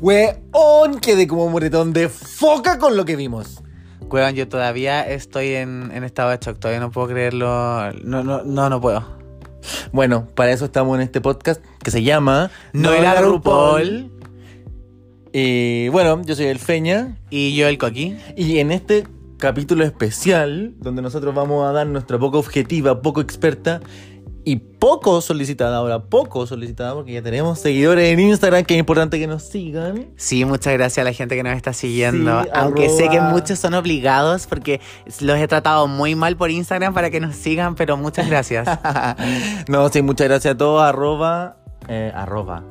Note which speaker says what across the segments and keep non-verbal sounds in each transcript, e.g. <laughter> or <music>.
Speaker 1: Weón, quedé como moretón de foca con lo que vimos.
Speaker 2: Weón, yo todavía estoy en, en estado de shock, todavía no puedo creerlo. No, no, no, no puedo.
Speaker 1: Bueno, para eso estamos en este podcast que se llama
Speaker 2: No era RuPaul.
Speaker 1: Y bueno, yo soy el Feña.
Speaker 2: Y yo el Coqui.
Speaker 1: Y en este capítulo especial, donde nosotros vamos a dar nuestra poco objetiva, poco experta y poco solicitada, ahora poco solicitada, porque ya tenemos seguidores en Instagram, que es importante que nos sigan.
Speaker 2: Sí, muchas gracias a la gente que nos está siguiendo.
Speaker 1: Sí,
Speaker 2: Aunque sé que muchos son obligados porque los he tratado muy mal por Instagram para que nos sigan, pero muchas gracias. <laughs>
Speaker 1: no, sí, muchas gracias a todos, arroba, eh, arroba,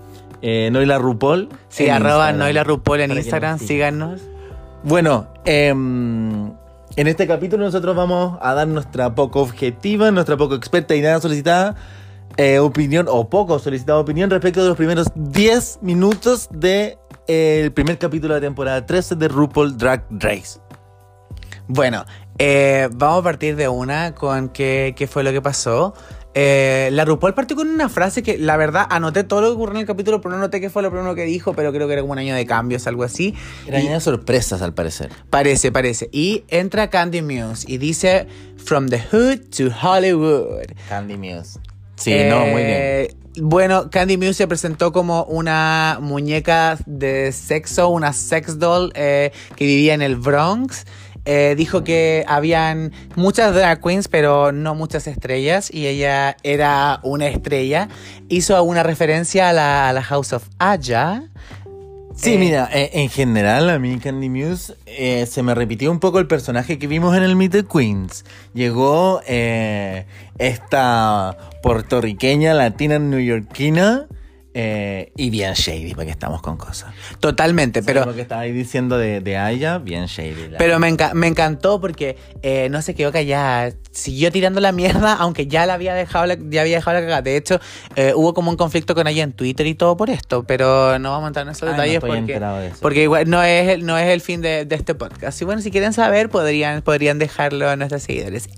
Speaker 1: eh, Noila Rupol.
Speaker 2: Sí, arroba
Speaker 1: Instagram,
Speaker 2: Noila Rupol en Instagram, síganos.
Speaker 1: Bueno, em, en este capítulo nosotros vamos a dar nuestra poco objetiva, nuestra poco experta y nada solicitada eh, opinión, o poco solicitada opinión respecto de los primeros 10 minutos del primer capítulo de la temporada 13 de RuPaul Drag Race.
Speaker 2: Bueno, eh, vamos a partir de una con qué, qué fue lo que pasó. Eh, la RuPaul partió con una frase que la verdad anoté todo lo que ocurrió en el capítulo, pero no noté qué fue lo primero que dijo, pero creo que era como un año de cambios, algo así.
Speaker 1: Eran
Speaker 2: Y-
Speaker 1: unas sorpresas al parecer.
Speaker 2: Parece, parece. Y entra Candy Muse y dice From the Hood to Hollywood.
Speaker 1: Candy Muse. Sí, no, muy bien.
Speaker 2: Eh, Bueno, Candy Muse se presentó como una muñeca de sexo, una sex doll eh, que vivía en el Bronx. Eh, dijo que habían muchas drag queens, pero no muchas estrellas, y ella era una estrella. Hizo una referencia a la, a la House of Aya.
Speaker 1: Sí,
Speaker 2: Eh,
Speaker 1: mira, eh, en general a mí Candy Muse eh, se me repitió un poco el personaje que vimos en el Meet the Queens. Llegó esta puertorriqueña, latina, neoyorquina eh, y bien shady, porque estamos con cosas.
Speaker 2: Totalmente, pero...
Speaker 1: lo que estaba ahí diciendo de, de Aya, bien shady. la-
Speaker 2: Pero me, enca- me encantó porque eh, no se quedó callada. Siguió tirando la mierda, aunque ya la había dejado la, ya había dejado la cagada. De hecho, eh, hubo como un conflicto con ella en Twitter y todo por esto. Pero no vamos a entrar en esos
Speaker 1: Ay,
Speaker 2: detalles porque,
Speaker 1: enterado de eso.
Speaker 2: porque igual no es, el, no es el fin de, de este podcast. Y bueno, si quieren saber, podrían, podrían dejarlo a nuestros seguidores.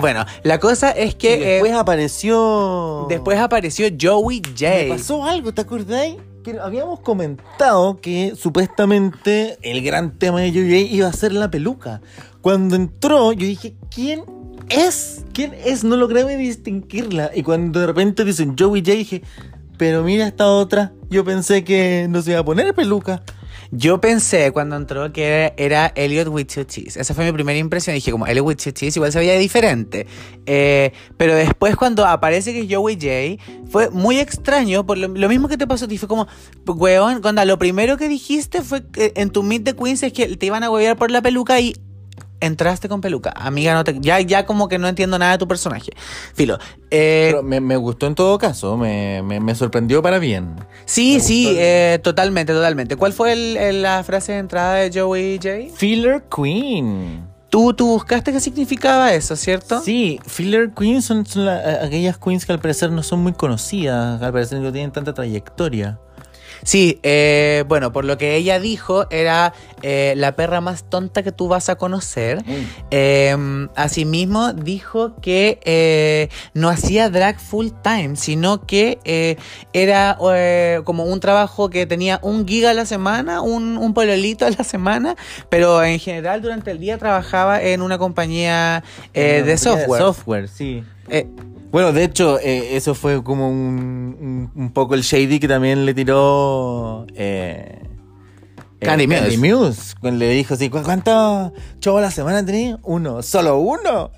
Speaker 2: Bueno, la cosa es que
Speaker 1: después apareció.
Speaker 2: después apareció Joey J.
Speaker 1: Me pasó algo, ¿te acordáis? Que habíamos comentado que supuestamente el gran tema de Joey J iba a ser la peluca. Cuando entró, yo dije, ¿quién es? ¿Quién es? No logré distinguirla. Y cuando de repente dicen Joey J, dije, pero mira esta otra. Yo pensé que no se iba a poner peluca.
Speaker 2: Yo pensé cuando entró que era Elliot with two T's. Esa fue mi primera impresión. Dije, como Elliot with two T's igual se veía diferente. Eh, pero después cuando aparece que es Joey J, fue muy extraño. Por lo, lo mismo que te pasó a ti. Fue como, weón, cuando lo primero que dijiste fue que en tu Meet the Queens es que te iban a huevear por la peluca y entraste con peluca. Amiga, no te, ya, ya como que no entiendo nada de tu personaje. Filo. eh,
Speaker 1: Pero me, me gustó en todo caso, me, me- me sorprendió para bien.
Speaker 2: sí, sí, eh, totalmente, totalmente. ¿Cuál fue el- el- la frase de entrada de Joey J?
Speaker 1: Filler Queen.
Speaker 2: Tú, tú buscaste qué significaba eso, ¿cierto?
Speaker 1: Sí, filler queens son, son la- a- aquellas queens que al parecer no son muy conocidas, al parecer no tienen tanta trayectoria.
Speaker 2: Sí, eh, bueno, por lo que ella dijo, era eh, la perra más tonta que tú vas a conocer. Eh, asimismo, dijo que eh, no hacía drag full time, sino que eh, era eh, como un trabajo que tenía un giga a la semana, un, un pololito a la semana, pero en general durante el día trabajaba en una compañía eh, de software.
Speaker 1: software, sí.
Speaker 2: Eh,
Speaker 1: Bueno, de hecho, eh, eso fue como un, un, un poco el shady que también le tiró eh, eh,
Speaker 2: Candy Muse.
Speaker 1: Le dijo así, "¿Cu- ¿cuántos shows a la semana tenés? Uno, solo uno.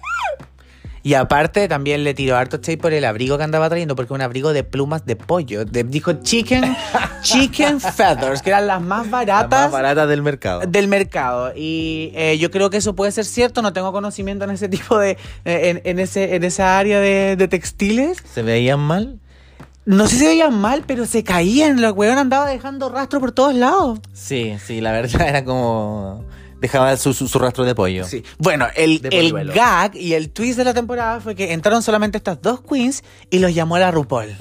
Speaker 2: Y aparte también le tiró harto shade por el abrigo que andaba trayendo, porque un abrigo de plumas de pollo. De- dijo chicken, <laughs> chicken feathers, que eran las más baratas
Speaker 1: más barata del mercado.
Speaker 2: del mercado. Y eh, yo creo que eso puede ser cierto, no tengo conocimiento en ese tipo de, eh, en, en ese, en esa área de, de textiles.
Speaker 1: ¿Se veían mal?
Speaker 2: No sé si se veían mal, pero se caían. La weón andaba dejando rastro por todos lados.
Speaker 1: Sí, sí, la verdad <laughs> era como... Dejaba su, su, su rastro de pollo.
Speaker 2: Sí. Bueno, el, el gag y el twist de la temporada fue que entraron solamente estas dos queens y los llamó la RuPaul.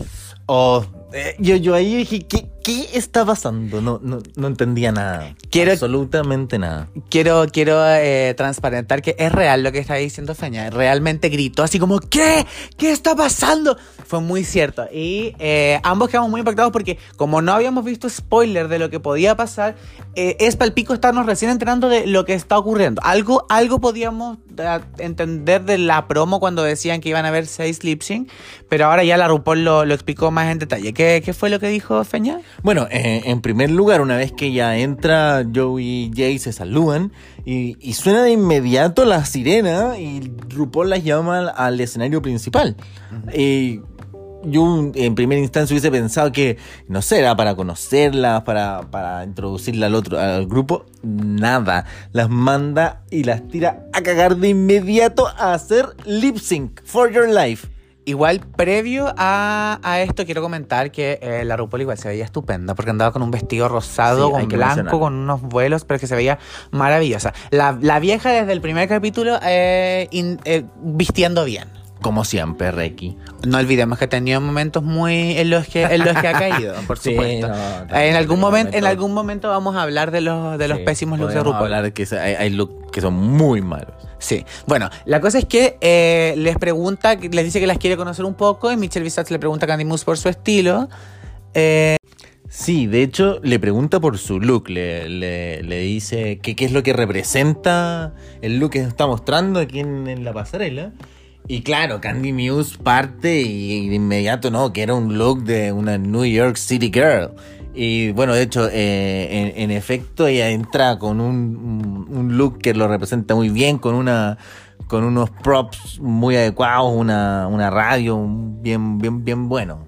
Speaker 1: Oh, eh, yo, yo ahí dije, ¿qué? ¿Qué está pasando? No, no, no entendía nada.
Speaker 2: Quiero-
Speaker 1: Absolutamente nada.
Speaker 2: Quiero, quiero eh, transparentar que es real lo que está diciendo Feña. Realmente gritó así como, ¿qué? ¿Qué está pasando? Fue muy cierto. Y eh, ambos quedamos muy impactados porque como no habíamos visto spoiler de lo que podía pasar, eh, es palpico estarnos recién enterando de lo que está ocurriendo. Algo, algo podíamos eh, entender de la promo cuando decían que iban a haber seis lip sync, pero ahora ya la RuPaul lo, lo explicó más en detalle. ¿Qué, qué fue lo que dijo Feña?
Speaker 1: Bueno, eh, en primer lugar, una vez que ya entra Joe y Jay se saludan y, y suena de inmediato la sirena y RuPaul las llama al, al escenario principal. Y yo en primera instancia hubiese pensado que, no sé, era para conocerlas, para, para introducirla al otro, al grupo. Nada. Las manda y las tira a cagar de inmediato a hacer lip sync for your life.
Speaker 2: Igual, previo a, a esto, quiero comentar que eh, la RuPaul igual se veía estupenda porque andaba con un vestido rosado,
Speaker 1: Sí,
Speaker 2: con
Speaker 1: que
Speaker 2: blanco, con unos vuelos, pero que se veía maravillosa. La, la vieja desde el primer capítulo eh, in- eh, vistiendo bien.
Speaker 1: Como siempre, Reiki.
Speaker 2: No olvidemos que ha tenido momentos muy en los que, en los que ha <laughs> caído, por
Speaker 1: Sí,
Speaker 2: supuesto.
Speaker 1: no,
Speaker 2: en algún
Speaker 1: hay
Speaker 2: momento, en algún momento vamos a hablar de los, de los
Speaker 1: Sí,
Speaker 2: pésimos looks de RuPaul.
Speaker 1: hablar que se- hay, hay looks que son muy malos.
Speaker 2: Sí, bueno, la cosa es que eh, les pregunta, les dice que las quiere conocer un poco y Michelle Visage le pregunta a Candy Moose por su estilo. Eh,
Speaker 1: Sí, de hecho, le pregunta por su look, le, le- dice qué es lo que representa el look que está mostrando aquí en, en la pasarela. Y claro, Candy Muse parte y, de inmediato no, que era un look de una New York City Girl. Y bueno, de hecho, eh, en, en efecto, ella entra con un, un- look que lo representa muy bien, con una con unos props muy adecuados, una, una radio bien, bien, bien bueno.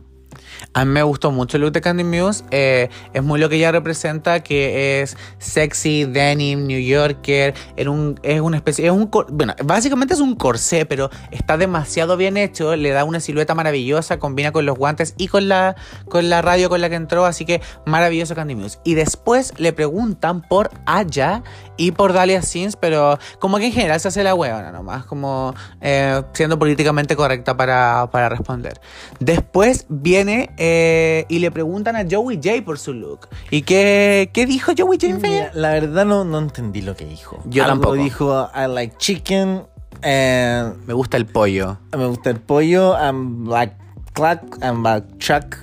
Speaker 2: A mí me gustó mucho el look de Candy Muse. eh, es muy lo que ella representa, que es sexy, denim, New Yorker. En un, es una especie. Es un, bueno, básicamente es un corsé, pero está demasiado bien hecho. Le da una silueta maravillosa, combina con los guantes y con la, con la radio con la que entró. Así que maravilloso Candy Muse. Y después le preguntan por Aya y por Dahlia Sins, pero como que en general se hace la huevona nomás, como eh, siendo políticamente correcta para, para responder. Después viene eh, y le preguntan a Joey J por su look. ¿Y qué, qué dijo Joey J?
Speaker 1: Mira, la verdad no, no entendí lo que dijo.
Speaker 2: Yo
Speaker 1: Algo
Speaker 2: tampoco.
Speaker 1: dijo, I like chicken, eh,
Speaker 2: Me gusta el pollo.
Speaker 1: me gusta el pollo, I'm like clack, I'm like chuck,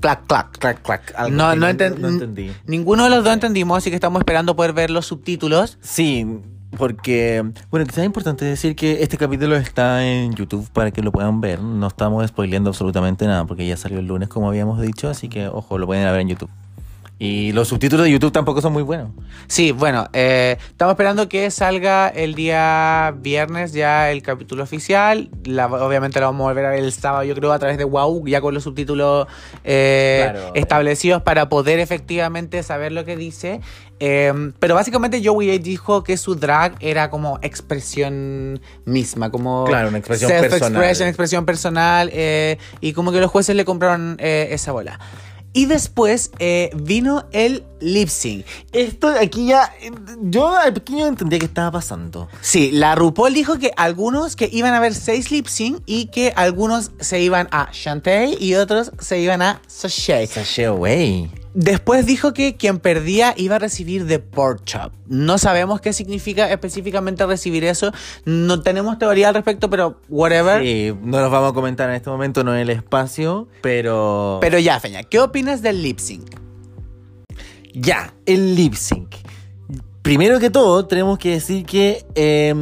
Speaker 2: Clac, clac.
Speaker 1: clack, clack. Algo
Speaker 2: No,
Speaker 1: así,
Speaker 2: no, enten-
Speaker 1: no entendí.
Speaker 2: Ninguno de los dos entendimos, así que estamos esperando poder ver los subtítulos.
Speaker 1: Sí, porque, bueno, quizás es importante decir que este capítulo está en YouTube para que lo puedan ver. No estamos spoileando absolutamente nada porque ya salió el lunes, como habíamos dicho, así que, ojo, lo pueden ver en YouTube. Y los subtítulos de YouTube tampoco son muy buenos.
Speaker 2: Sí, bueno, eh, estamos esperando que salga el día viernes ya el capítulo oficial. La- obviamente lo vamos a volver a ver el sábado, yo creo, a través de WoW, ya con los subtítulos eh,
Speaker 1: Claro.
Speaker 2: establecidos para poder efectivamente saber lo que dice. Eh, pero básicamente Joey dijo que su drag era como expresión misma, como
Speaker 1: Claro, una expresión personal.
Speaker 2: expresión personal, eh, y como que los jueces le compraron eh, esa bola. Y después eh, vino el lip sync.
Speaker 1: Esto aquí ya, yo al pequeño entendía qué estaba pasando.
Speaker 2: Sí, la RuPaul dijo que algunos que iban a haber seis lip sync y que algunos se iban a Shantae y otros se iban a Sashay.
Speaker 1: Sashay.
Speaker 2: Después dijo que quien perdía iba a recibir The Pork Chop. No sabemos qué significa específicamente recibir eso. No tenemos teoría al respecto, pero whatever.
Speaker 1: Sí, no nos vamos a comentar en este momento, no en el espacio, pero...
Speaker 2: Pero ya, Feña, ¿qué opinas del lip sync?
Speaker 1: Ya, el lip sync. Primero que todo, tenemos que decir que eh,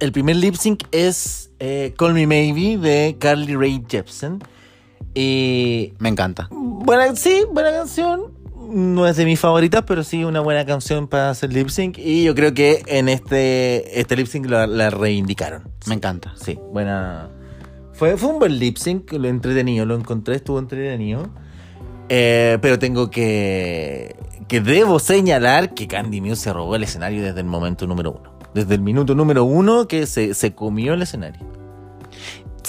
Speaker 1: el primer lip sync es eh, Call Me Maybe de Carly Rae Jepsen. Y
Speaker 2: Me encanta.
Speaker 1: Buena, sí, buena canción. No es de mis favoritas, pero sí una buena canción para hacer lip sync. Y yo creo que en este, este lip sync la, la reivindicaron.
Speaker 2: Me encanta.
Speaker 1: Sí, buena. Fue, fue un buen lip sync, lo entretenido, lo encontré, estuvo entretenido. Eh, pero tengo que. que debo señalar que Candy Muse se robó el escenario desde el momento número uno. Desde el minuto número uno que se, se comió el escenario.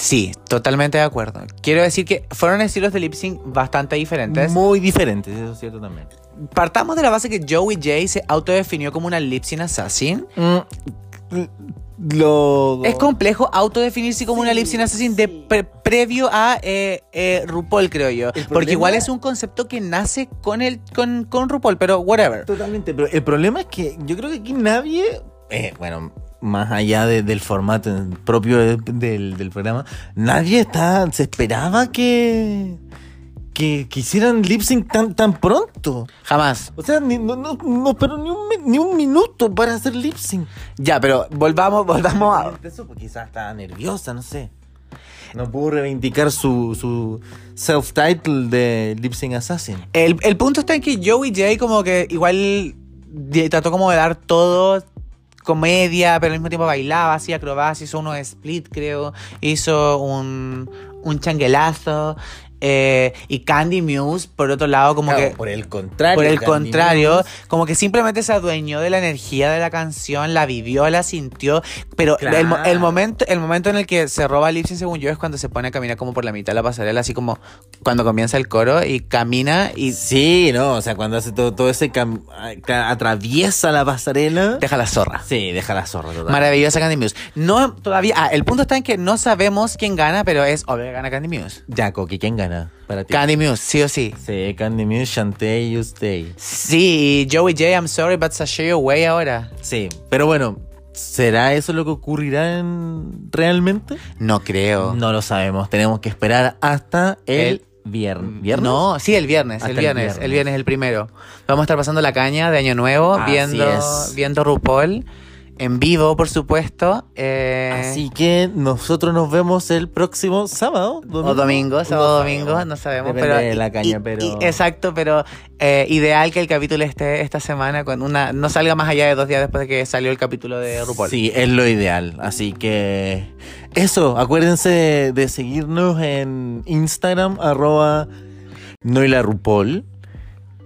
Speaker 2: Sí, totalmente de acuerdo. Quiero decir que fueron estilos de lip sync bastante diferentes.
Speaker 1: Muy diferentes, eso es cierto también.
Speaker 2: Partamos de la base que Joey J se autodefinió como una lip sync assassin.
Speaker 1: Mm, lo...
Speaker 2: Es complejo autodefinirse como una lip sync assassin de pre- previo a eh, eh, RuPaul, creo yo. Porque igual es un concepto que nace con el con, con RuPaul, pero whatever.
Speaker 1: Totalmente, pero el problema es que yo creo que aquí nadie, eh, bueno, más allá de- del formato propio de- del, del programa, nadie está, se esperaba que, que, que hicieran lip sync tan, tan pronto.
Speaker 2: Jamás.
Speaker 1: O sea, ni- no, no, no esperó ni un, ni un minuto para hacer lip sync.
Speaker 2: Ya, pero volvamos, volvamos a.
Speaker 1: Eso quizás estaba nerviosa, no sé. No pudo reivindicar su, su self-title de Lip Sync Assassin.
Speaker 2: El, el punto está en que Joey J como que igual trató como de dar todo comedia, pero al mismo tiempo bailaba, hacía acrobacias, hizo uno split, creo, hizo un, un changuelazo. Eh, y Candy Muse, por otro lado, como
Speaker 1: Claro,
Speaker 2: que...
Speaker 1: por el contrario.
Speaker 2: Por el
Speaker 1: Candy
Speaker 2: contrario,
Speaker 1: Muse.
Speaker 2: como que simplemente se adueñó de la energía de la canción, la vivió, la sintió, pero el, el momento, el momento en el que se roba el lip sync, según yo, es cuando se pone a caminar como por la mitad de la pasarela, así como cuando comienza el coro y camina y
Speaker 1: Sí, no, o sea, cuando hace todo, todo ese atraviesa la pasarela.
Speaker 2: deja la zorra.
Speaker 1: Sí, deja la zorra total.
Speaker 2: Maravillosa Candy Muse. No, todavía, ah, el punto está en que no sabemos quién gana, pero es obvio que gana Candy Muse.
Speaker 1: Ya, Coqui, ¿quién gana para ti?
Speaker 2: Candy Muse, sí o sí.
Speaker 1: Sí, Candy Muse, Shantae, You Stay.
Speaker 2: Sí, y Joey J, I'm sorry, but sashay away ahora.
Speaker 1: Sí, pero bueno, ¿será eso lo que ocurrirá en- realmente?
Speaker 2: No creo.
Speaker 1: No lo sabemos, tenemos que esperar hasta el, viernes. ¿Viernes?
Speaker 2: No, sí, el viernes,
Speaker 1: Hasta
Speaker 2: el
Speaker 1: el
Speaker 2: viernes,
Speaker 1: viernes.
Speaker 2: el viernes, el primero. Vamos a estar pasando la caña de Año Nuevo,
Speaker 1: Así
Speaker 2: viendo,
Speaker 1: es.
Speaker 2: viendo RuPaul, en vivo, por supuesto. eh,
Speaker 1: Así que nosotros nos vemos el próximo sábado.
Speaker 2: o domingo, sábado,
Speaker 1: No
Speaker 2: domingo, no sabemos.
Speaker 1: Depende
Speaker 2: pero,
Speaker 1: de la caña,
Speaker 2: y-
Speaker 1: pero.
Speaker 2: y- exacto, pero eh, ideal que el capítulo esté esta semana, con una no salga más allá de dos días después de que salió el capítulo de RuPaul.
Speaker 1: Sí, es lo ideal. Así que eso, acuérdense de seguirnos en Instagram, arroba noilarupol.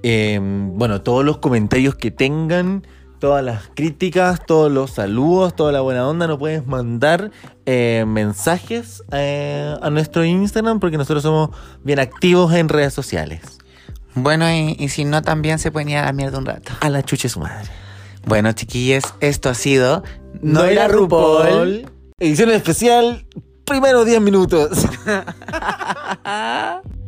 Speaker 1: Eh, bueno, todos los comentarios que tengan, todas las críticas, todos los saludos, toda la buena onda, nos puedes mandar eh, mensajes eh, a nuestro Instagram porque nosotros somos bien activos en redes sociales.
Speaker 2: Bueno, y, y si no, también se ir a la mierda un rato.
Speaker 1: A la chuche su madre.
Speaker 2: Bueno, chiquillos, esto ha sido
Speaker 1: Noila RuPaul. Edición especial, primero 10 minutos. <laughs>